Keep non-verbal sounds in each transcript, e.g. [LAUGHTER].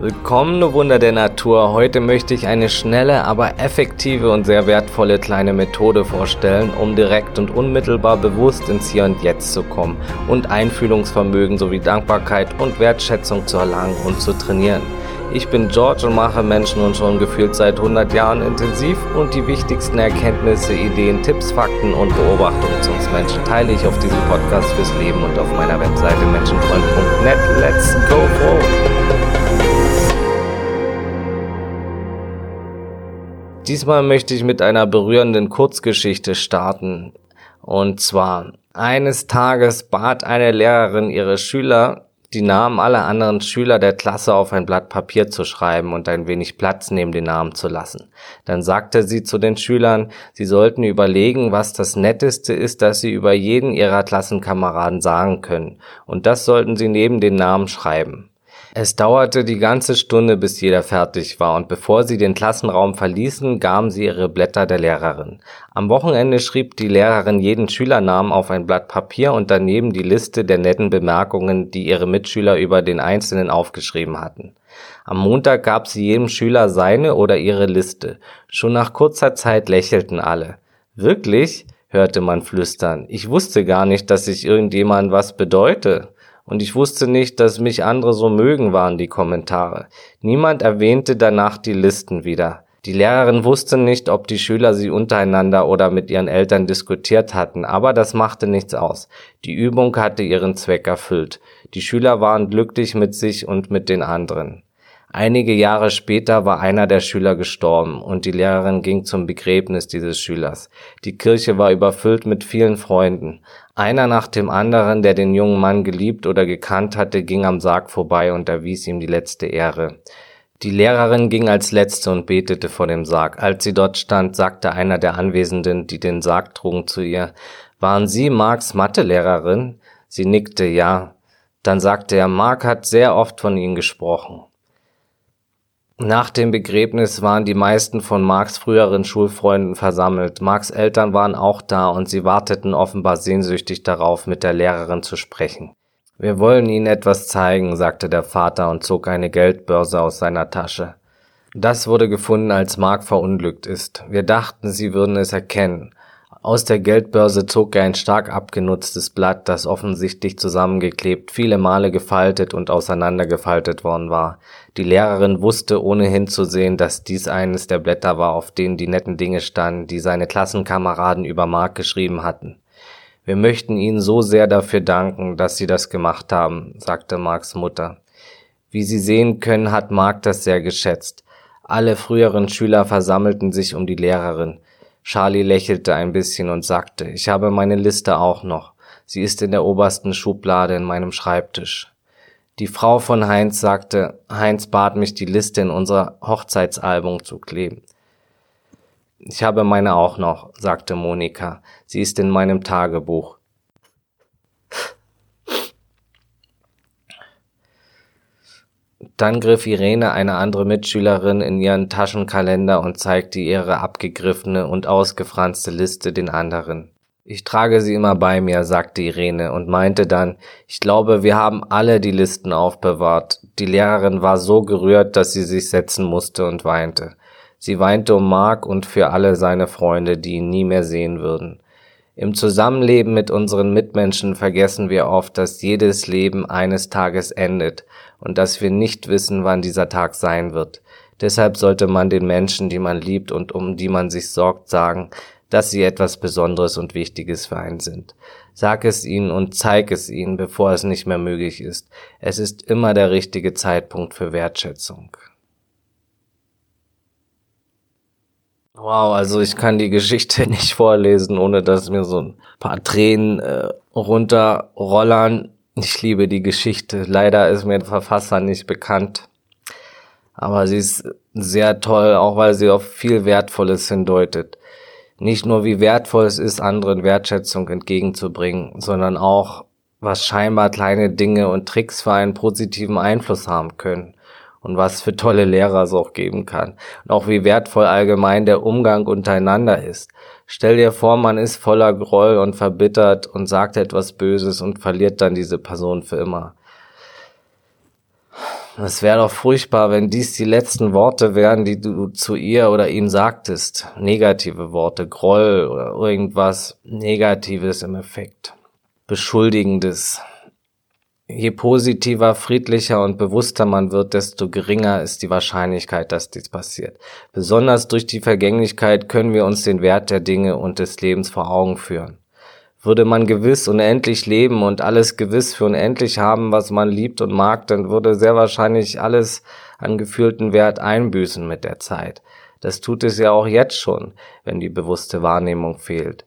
Willkommen, Wunder der Natur. Heute möchte ich eine schnelle, aber effektive und sehr wertvolle kleine Methode vorstellen, um direkt und unmittelbar bewusst ins Hier und Jetzt zu kommen und Einfühlungsvermögen sowie Dankbarkeit und Wertschätzung zu erlangen und zu trainieren. Ich bin George und mache Menschen nun schon gefühlt seit 100 Jahren intensiv und die wichtigsten Erkenntnisse, Ideen, Tipps, Fakten und Beobachtungen zu uns Menschen teile ich auf diesem Podcast fürs Leben und auf meiner Webseite menschenfreund.net. Let's go forward! Diesmal möchte ich mit einer berührenden Kurzgeschichte starten. Und zwar, eines Tages bat eine Lehrerin ihre Schüler, die Namen aller anderen Schüler der Klasse auf ein Blatt Papier zu schreiben und ein wenig Platz neben den Namen zu lassen. Dann sagte sie zu den Schülern, sie sollten überlegen, was das Netteste ist, das sie über jeden ihrer Klassenkameraden sagen können, und das sollten sie neben den Namen schreiben. Es dauerte die ganze Stunde, bis jeder fertig war, und bevor sie den Klassenraum verließen, gaben sie ihre Blätter der Lehrerin. Am Wochenende schrieb die Lehrerin jeden Schülernamen auf ein Blatt Papier und daneben die Liste der netten Bemerkungen, die ihre Mitschüler über den Einzelnen aufgeschrieben hatten. Am Montag gab sie jedem Schüler seine oder ihre Liste. Schon nach kurzer Zeit lächelten alle. Wirklich? hörte man flüstern. Ich wusste gar nicht, dass ich irgendjemand was bedeute. Und ich wusste nicht, dass mich andere so mögen, waren die Kommentare. Niemand erwähnte danach die Listen wieder. Die Lehrerin wusste nicht, ob die Schüler sie untereinander oder mit ihren Eltern diskutiert hatten, aber das machte nichts aus. Die Übung hatte ihren Zweck erfüllt. Die Schüler waren glücklich mit sich und mit den anderen. Einige Jahre später war einer der Schüler gestorben und die Lehrerin ging zum Begräbnis dieses Schülers. Die Kirche war überfüllt mit vielen Freunden. Einer nach dem anderen, der den jungen Mann geliebt oder gekannt hatte, ging am Sarg vorbei und erwies ihm die letzte Ehre. Die Lehrerin ging als letzte und betete vor dem Sarg. Als sie dort stand, sagte einer der Anwesenden, die den Sarg trugen, zu ihr, waren Sie Marks Mathelehrerin? Sie nickte ja. Dann sagte er, Mark hat sehr oft von Ihnen gesprochen. Nach dem Begräbnis waren die meisten von Marks früheren Schulfreunden versammelt. Marks Eltern waren auch da und sie warteten offenbar sehnsüchtig darauf, mit der Lehrerin zu sprechen. Wir wollen Ihnen etwas zeigen, sagte der Vater und zog eine Geldbörse aus seiner Tasche. Das wurde gefunden, als Mark verunglückt ist. Wir dachten, Sie würden es erkennen. Aus der Geldbörse zog er ein stark abgenutztes Blatt, das offensichtlich zusammengeklebt, viele Male gefaltet und auseinandergefaltet worden war. Die Lehrerin wusste ohne hinzusehen, dass dies eines der Blätter war, auf denen die netten Dinge standen, die seine Klassenkameraden über Mark geschrieben hatten. Wir möchten Ihnen so sehr dafür danken, dass Sie das gemacht haben, sagte Marks Mutter. Wie Sie sehen können, hat Mark das sehr geschätzt. Alle früheren Schüler versammelten sich um die Lehrerin. Charlie lächelte ein bisschen und sagte, ich habe meine Liste auch noch. Sie ist in der obersten Schublade in meinem Schreibtisch. Die Frau von Heinz sagte, Heinz bat mich, die Liste in unser Hochzeitsalbum zu kleben. Ich habe meine auch noch, sagte Monika. Sie ist in meinem Tagebuch. Dann griff Irene, eine andere Mitschülerin, in ihren Taschenkalender und zeigte ihre abgegriffene und ausgefranste Liste den anderen. Ich trage sie immer bei mir, sagte Irene und meinte dann, ich glaube, wir haben alle die Listen aufbewahrt. Die Lehrerin war so gerührt, dass sie sich setzen musste und weinte. Sie weinte um Mark und für alle seine Freunde, die ihn nie mehr sehen würden. Im Zusammenleben mit unseren Mitmenschen vergessen wir oft, dass jedes Leben eines Tages endet und dass wir nicht wissen, wann dieser Tag sein wird. Deshalb sollte man den Menschen, die man liebt und um die man sich sorgt, sagen, dass sie etwas Besonderes und Wichtiges für einen sind. Sag es ihnen und zeig es ihnen, bevor es nicht mehr möglich ist. Es ist immer der richtige Zeitpunkt für Wertschätzung. Wow, also ich kann die Geschichte [LAUGHS] nicht vorlesen, ohne dass mir so ein paar Tränen äh, runterrollern. Ich liebe die Geschichte. Leider ist mir der Verfasser nicht bekannt. Aber sie ist sehr toll, auch weil sie auf viel Wertvolles hindeutet. Nicht nur wie wertvoll es ist, anderen Wertschätzung entgegenzubringen, sondern auch, was scheinbar kleine Dinge und Tricks für einen positiven Einfluss haben können und was für tolle Lehrer es auch geben kann. Und auch wie wertvoll allgemein der Umgang untereinander ist. Stell dir vor, man ist voller Groll und verbittert und sagt etwas Böses und verliert dann diese Person für immer. Es wäre doch furchtbar, wenn dies die letzten Worte wären, die du zu ihr oder ihm sagtest. Negative Worte, Groll oder irgendwas Negatives im Effekt. Beschuldigendes. Je positiver, friedlicher und bewusster man wird, desto geringer ist die Wahrscheinlichkeit, dass dies passiert. Besonders durch die Vergänglichkeit können wir uns den Wert der Dinge und des Lebens vor Augen führen. Würde man gewiss unendlich leben und alles gewiss für unendlich haben, was man liebt und mag, dann würde sehr wahrscheinlich alles an gefühlten Wert einbüßen mit der Zeit. Das tut es ja auch jetzt schon, wenn die bewusste Wahrnehmung fehlt.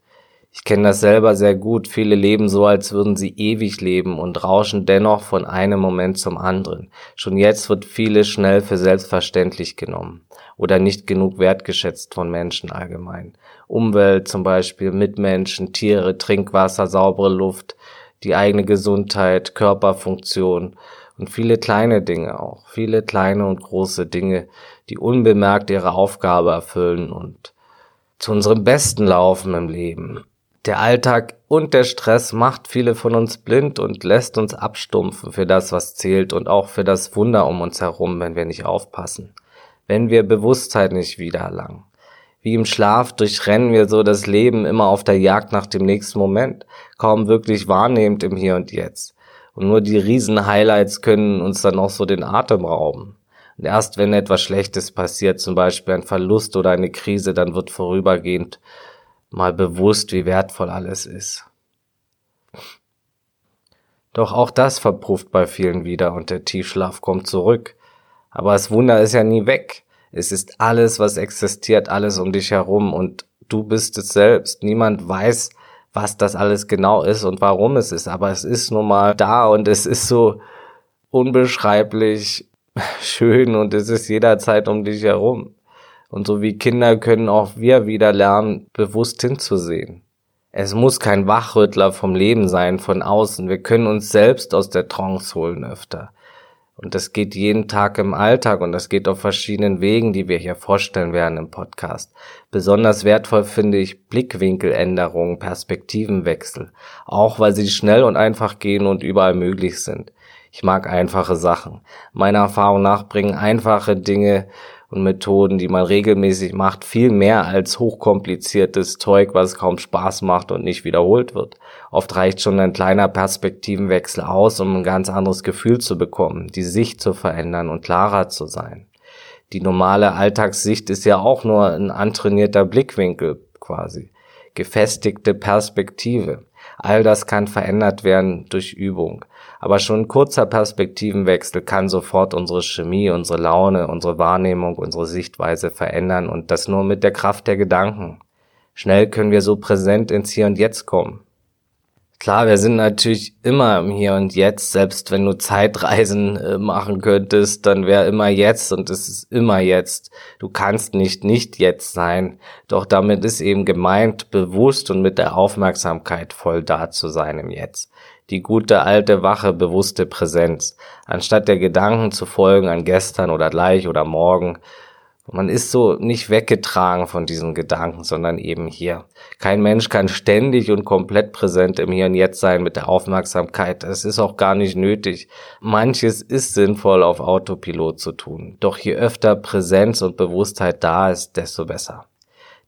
Ich kenne das selber sehr gut. Viele leben so, als würden sie ewig leben und rauschen dennoch von einem Moment zum anderen. Schon jetzt wird vieles schnell für selbstverständlich genommen oder nicht genug wertgeschätzt von Menschen allgemein. Umwelt zum Beispiel, Mitmenschen, Tiere, Trinkwasser, saubere Luft, die eigene Gesundheit, Körperfunktion und viele kleine Dinge auch. Viele kleine und große Dinge, die unbemerkt ihre Aufgabe erfüllen und zu unserem Besten laufen im Leben. Der Alltag und der Stress macht viele von uns blind und lässt uns abstumpfen für das, was zählt und auch für das Wunder um uns herum, wenn wir nicht aufpassen. Wenn wir Bewusstheit nicht wiedererlangen. Wie im Schlaf durchrennen wir so das Leben immer auf der Jagd nach dem nächsten Moment, kaum wirklich wahrnehmend im Hier und Jetzt. Und nur die Riesen-Highlights können uns dann auch so den Atem rauben. Und erst wenn etwas Schlechtes passiert, zum Beispiel ein Verlust oder eine Krise, dann wird vorübergehend mal bewusst, wie wertvoll alles ist. Doch auch das verpufft bei vielen wieder und der Tiefschlaf kommt zurück. Aber das Wunder ist ja nie weg. Es ist alles, was existiert, alles um dich herum und du bist es selbst. Niemand weiß, was das alles genau ist und warum es ist, aber es ist nun mal da und es ist so unbeschreiblich schön und es ist jederzeit um dich herum. Und so wie Kinder können auch wir wieder lernen, bewusst hinzusehen. Es muss kein Wachrüttler vom Leben sein, von außen. Wir können uns selbst aus der Trance holen öfter. Und das geht jeden Tag im Alltag und das geht auf verschiedenen Wegen, die wir hier vorstellen werden im Podcast. Besonders wertvoll finde ich Blickwinkeländerungen, Perspektivenwechsel, auch weil sie schnell und einfach gehen und überall möglich sind. Ich mag einfache Sachen. Meiner Erfahrung nach bringen einfache Dinge und Methoden, die man regelmäßig macht, viel mehr als hochkompliziertes Zeug, was kaum Spaß macht und nicht wiederholt wird. Oft reicht schon ein kleiner Perspektivenwechsel aus, um ein ganz anderes Gefühl zu bekommen, die Sicht zu verändern und klarer zu sein. Die normale Alltagssicht ist ja auch nur ein antrainierter Blickwinkel quasi. Gefestigte Perspektive. All das kann verändert werden durch Übung. Aber schon kurzer Perspektivenwechsel kann sofort unsere Chemie, unsere Laune, unsere Wahrnehmung, unsere Sichtweise verändern und das nur mit der Kraft der Gedanken. Schnell können wir so präsent ins Hier und Jetzt kommen. Klar, wir sind natürlich immer im Hier und Jetzt. Selbst wenn du Zeitreisen äh, machen könntest, dann wäre immer jetzt und es ist immer jetzt. Du kannst nicht nicht jetzt sein. Doch damit ist eben gemeint, bewusst und mit der Aufmerksamkeit voll da zu sein im Jetzt die gute alte wache bewusste Präsenz, anstatt der Gedanken zu folgen an gestern oder gleich oder morgen. Man ist so nicht weggetragen von diesen Gedanken, sondern eben hier. Kein Mensch kann ständig und komplett präsent im Hier und Jetzt sein mit der Aufmerksamkeit. Es ist auch gar nicht nötig. Manches ist sinnvoll auf Autopilot zu tun. Doch je öfter Präsenz und Bewusstheit da ist, desto besser.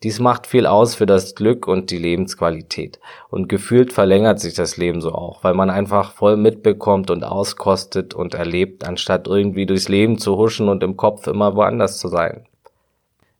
Dies macht viel aus für das Glück und die Lebensqualität. Und gefühlt verlängert sich das Leben so auch, weil man einfach voll mitbekommt und auskostet und erlebt, anstatt irgendwie durchs Leben zu huschen und im Kopf immer woanders zu sein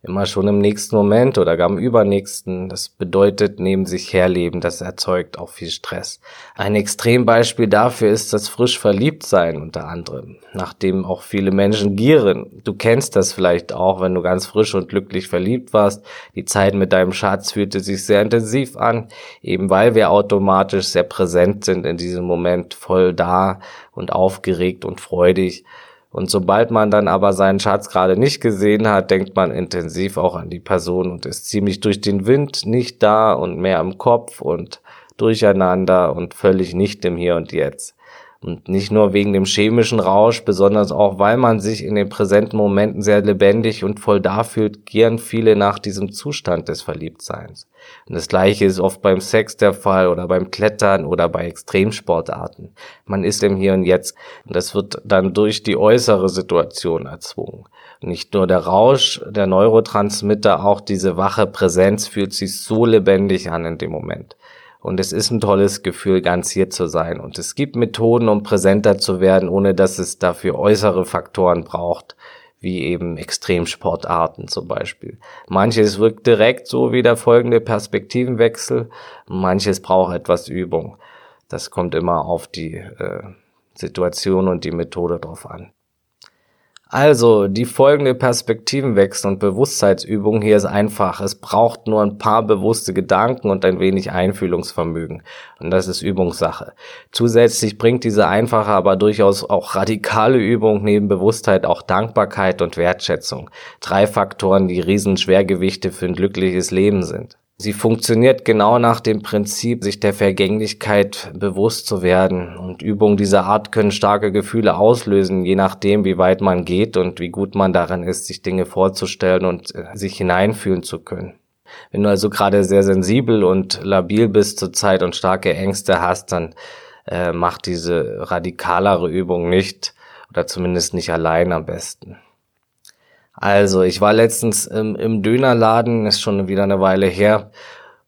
immer schon im nächsten Moment oder gar im übernächsten. Das bedeutet neben sich herleben, das erzeugt auch viel Stress. Ein Extrembeispiel dafür ist das frisch verliebt sein unter anderem, nachdem auch viele Menschen gieren. Du kennst das vielleicht auch, wenn du ganz frisch und glücklich verliebt warst. Die Zeit mit deinem Schatz fühlte sich sehr intensiv an, eben weil wir automatisch sehr präsent sind in diesem Moment, voll da und aufgeregt und freudig. Und sobald man dann aber seinen Schatz gerade nicht gesehen hat, denkt man intensiv auch an die Person und ist ziemlich durch den Wind nicht da und mehr im Kopf und durcheinander und völlig nicht im Hier und Jetzt. Und nicht nur wegen dem chemischen Rausch, besonders auch, weil man sich in den präsenten Momenten sehr lebendig und voll da fühlt, gieren viele nach diesem Zustand des Verliebtseins. Und das Gleiche ist oft beim Sex der Fall oder beim Klettern oder bei Extremsportarten. Man ist im Hier und Jetzt. Und das wird dann durch die äußere Situation erzwungen. Nicht nur der Rausch, der Neurotransmitter, auch diese wache Präsenz fühlt sich so lebendig an in dem Moment. Und es ist ein tolles Gefühl, ganz hier zu sein. Und es gibt Methoden, um präsenter zu werden, ohne dass es dafür äußere Faktoren braucht, wie eben Extremsportarten zum Beispiel. Manches wirkt direkt so wie der folgende Perspektivenwechsel, manches braucht etwas Übung. Das kommt immer auf die äh, Situation und die Methode drauf an. Also, die folgende Perspektivenwechsel und Bewusstseinsübung hier ist einfach. Es braucht nur ein paar bewusste Gedanken und ein wenig Einfühlungsvermögen. Und das ist Übungssache. Zusätzlich bringt diese einfache, aber durchaus auch radikale Übung neben Bewusstheit auch Dankbarkeit und Wertschätzung. Drei Faktoren, die Riesenschwergewichte für ein glückliches Leben sind. Sie funktioniert genau nach dem Prinzip, sich der Vergänglichkeit bewusst zu werden. Und Übungen dieser Art können starke Gefühle auslösen, je nachdem, wie weit man geht und wie gut man daran ist, sich Dinge vorzustellen und äh, sich hineinfühlen zu können. Wenn du also gerade sehr sensibel und labil bist zur Zeit und starke Ängste hast, dann äh, mach diese radikalere Übung nicht oder zumindest nicht allein am besten. Also, ich war letztens im, im Dönerladen, ist schon wieder eine Weile her,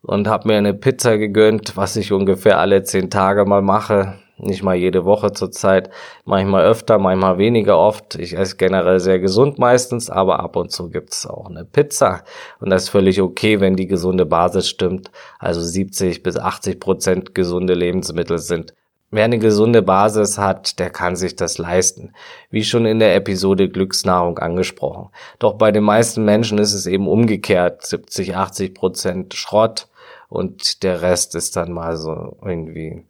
und habe mir eine Pizza gegönnt, was ich ungefähr alle zehn Tage mal mache. Nicht mal jede Woche zurzeit, manchmal öfter, manchmal weniger oft. Ich esse generell sehr gesund meistens, aber ab und zu gibt's auch eine Pizza. Und das ist völlig okay, wenn die gesunde Basis stimmt. Also 70 bis 80 Prozent gesunde Lebensmittel sind Wer eine gesunde Basis hat, der kann sich das leisten. Wie schon in der Episode Glücksnahrung angesprochen. Doch bei den meisten Menschen ist es eben umgekehrt. 70, 80 Prozent Schrott und der Rest ist dann mal so irgendwie ein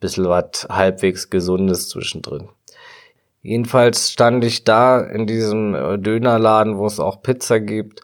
bisschen was halbwegs Gesundes zwischendrin. Jedenfalls stand ich da in diesem Dönerladen, wo es auch Pizza gibt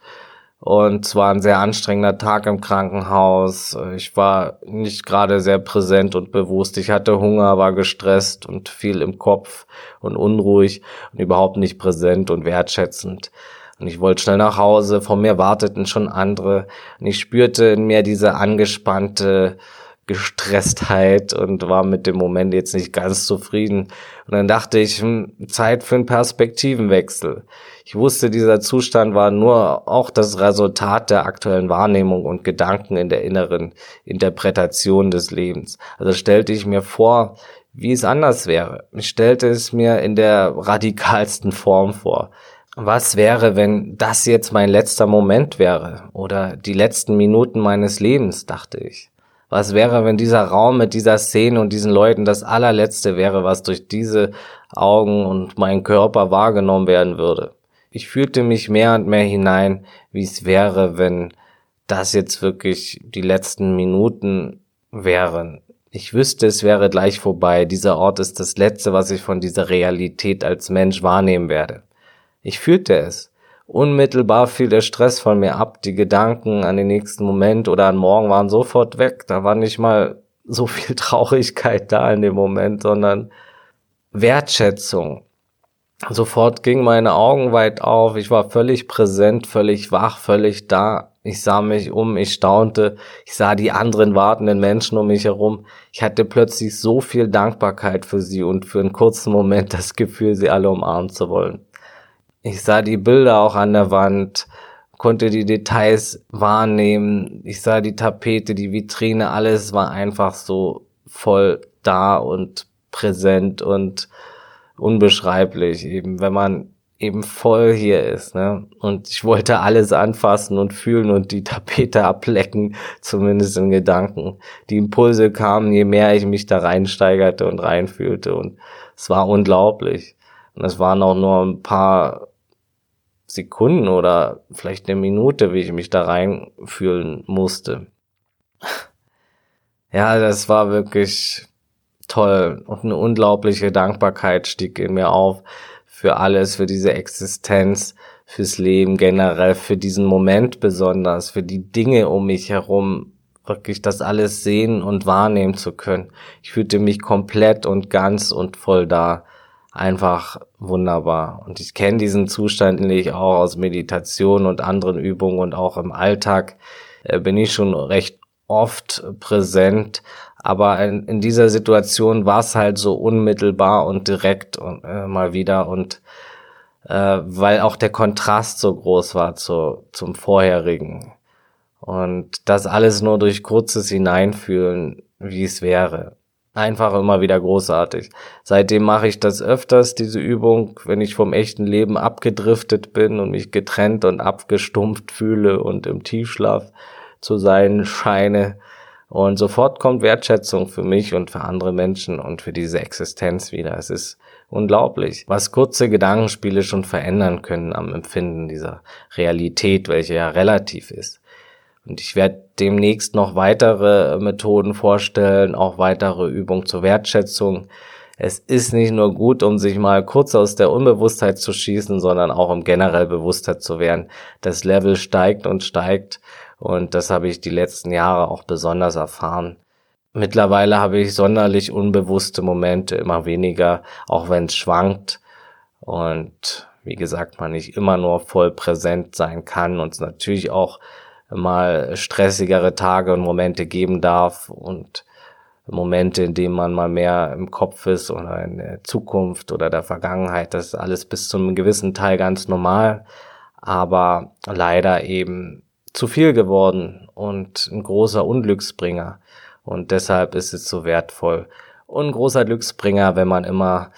und es war ein sehr anstrengender Tag im Krankenhaus. Ich war nicht gerade sehr präsent und bewusst. Ich hatte Hunger, war gestresst und viel im Kopf und unruhig und überhaupt nicht präsent und wertschätzend. Und ich wollte schnell nach Hause. Vor mir warteten schon andere. Und ich spürte in mir diese angespannte Gestresstheit und war mit dem Moment jetzt nicht ganz zufrieden. Und dann dachte ich, hm, Zeit für einen Perspektivenwechsel. Ich wusste, dieser Zustand war nur auch das Resultat der aktuellen Wahrnehmung und Gedanken in der inneren Interpretation des Lebens. Also stellte ich mir vor, wie es anders wäre. Ich stellte es mir in der radikalsten Form vor. Was wäre, wenn das jetzt mein letzter Moment wäre oder die letzten Minuten meines Lebens, dachte ich. Was wäre, wenn dieser Raum mit dieser Szene und diesen Leuten das allerletzte wäre, was durch diese Augen und meinen Körper wahrgenommen werden würde? Ich fühlte mich mehr und mehr hinein, wie es wäre, wenn das jetzt wirklich die letzten Minuten wären. Ich wüsste, es wäre gleich vorbei. Dieser Ort ist das Letzte, was ich von dieser Realität als Mensch wahrnehmen werde. Ich fühlte es. Unmittelbar fiel der Stress von mir ab. Die Gedanken an den nächsten Moment oder an morgen waren sofort weg. Da war nicht mal so viel [LAUGHS] Traurigkeit da in dem Moment, sondern Wertschätzung. Sofort gingen meine Augen weit auf. Ich war völlig präsent, völlig wach, völlig da. Ich sah mich um, ich staunte. Ich sah die anderen wartenden Menschen um mich herum. Ich hatte plötzlich so viel Dankbarkeit für sie und für einen kurzen Moment das Gefühl, sie alle umarmen zu wollen. Ich sah die Bilder auch an der Wand, konnte die Details wahrnehmen. Ich sah die Tapete, die Vitrine, alles war einfach so voll da und präsent und unbeschreiblich, eben wenn man eben voll hier ist, ne? Und ich wollte alles anfassen und fühlen und die Tapete ablecken, zumindest in Gedanken. Die Impulse kamen, je mehr ich mich da reinsteigerte und reinfühlte und es war unglaublich. Und es waren auch nur ein paar Sekunden oder vielleicht eine Minute, wie ich mich da reinfühlen musste. Ja, das war wirklich toll und eine unglaubliche Dankbarkeit stieg in mir auf für alles, für diese Existenz, fürs Leben generell, für diesen Moment besonders, für die Dinge um mich herum, wirklich das alles sehen und wahrnehmen zu können. Ich fühlte mich komplett und ganz und voll da. Einfach wunderbar. Und ich kenne diesen Zustand nämlich auch aus Meditation und anderen Übungen und auch im Alltag äh, bin ich schon recht oft präsent. Aber in, in dieser Situation war es halt so unmittelbar und direkt und, äh, mal wieder und äh, weil auch der Kontrast so groß war zu, zum vorherigen. Und das alles nur durch kurzes Hineinfühlen, wie es wäre. Einfach immer wieder großartig. Seitdem mache ich das öfters, diese Übung, wenn ich vom echten Leben abgedriftet bin und mich getrennt und abgestumpft fühle und im Tiefschlaf zu sein scheine. Und sofort kommt Wertschätzung für mich und für andere Menschen und für diese Existenz wieder. Es ist unglaublich, was kurze Gedankenspiele schon verändern können am Empfinden dieser Realität, welche ja relativ ist. Und ich werde demnächst noch weitere Methoden vorstellen, auch weitere Übungen zur Wertschätzung. Es ist nicht nur gut, um sich mal kurz aus der Unbewusstheit zu schießen, sondern auch um generell bewusster zu werden. Das Level steigt und steigt und das habe ich die letzten Jahre auch besonders erfahren. Mittlerweile habe ich sonderlich unbewusste Momente, immer weniger, auch wenn es schwankt. Und wie gesagt, man nicht immer nur voll präsent sein kann und es natürlich auch mal stressigere Tage und Momente geben darf und Momente, in denen man mal mehr im Kopf ist oder in der Zukunft oder der Vergangenheit. Das ist alles bis zu einem gewissen Teil ganz normal, aber leider eben zu viel geworden und ein großer Unglücksbringer. Und deshalb ist es so wertvoll. Und ein großer Glücksbringer, wenn man immer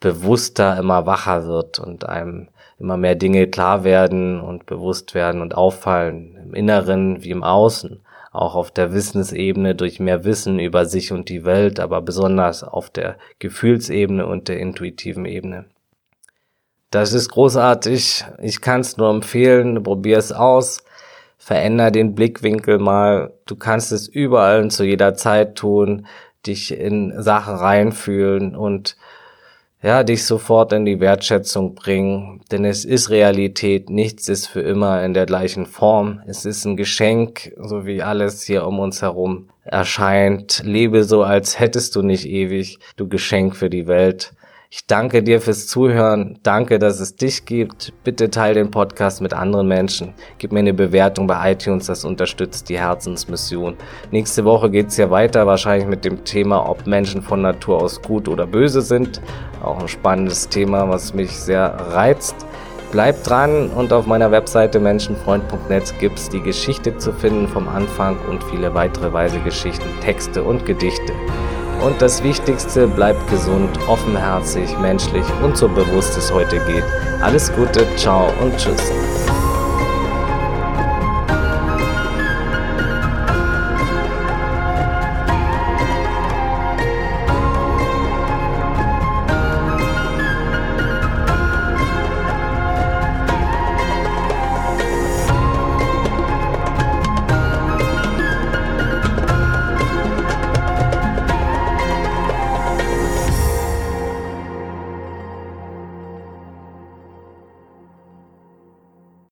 bewusster, immer wacher wird und einem immer mehr Dinge klar werden und bewusst werden und auffallen, im Inneren wie im Außen, auch auf der Wissensebene durch mehr Wissen über sich und die Welt, aber besonders auf der Gefühlsebene und der intuitiven Ebene. Das ist großartig. Ich kann es nur empfehlen. Probier es aus. Veränder den Blickwinkel mal. Du kannst es überall und zu jeder Zeit tun. Dich in Sachen reinfühlen und ja, dich sofort in die Wertschätzung bringen, denn es ist Realität, nichts ist für immer in der gleichen Form. Es ist ein Geschenk, so wie alles hier um uns herum erscheint. Lebe so, als hättest du nicht ewig, du Geschenk für die Welt. Ich danke dir fürs Zuhören. Danke, dass es dich gibt. Bitte teile den Podcast mit anderen Menschen. Gib mir eine Bewertung bei iTunes. Das unterstützt die Herzensmission. Nächste Woche geht's ja weiter, wahrscheinlich mit dem Thema, ob Menschen von Natur aus gut oder böse sind. Auch ein spannendes Thema, was mich sehr reizt. Bleibt dran und auf meiner Webseite menschenfreund.net gibt's die Geschichte zu finden vom Anfang und viele weitere weise Geschichten, Texte und Gedichte. Und das Wichtigste, bleibt gesund, offenherzig, menschlich und so bewusst es heute geht. Alles Gute, ciao und tschüss.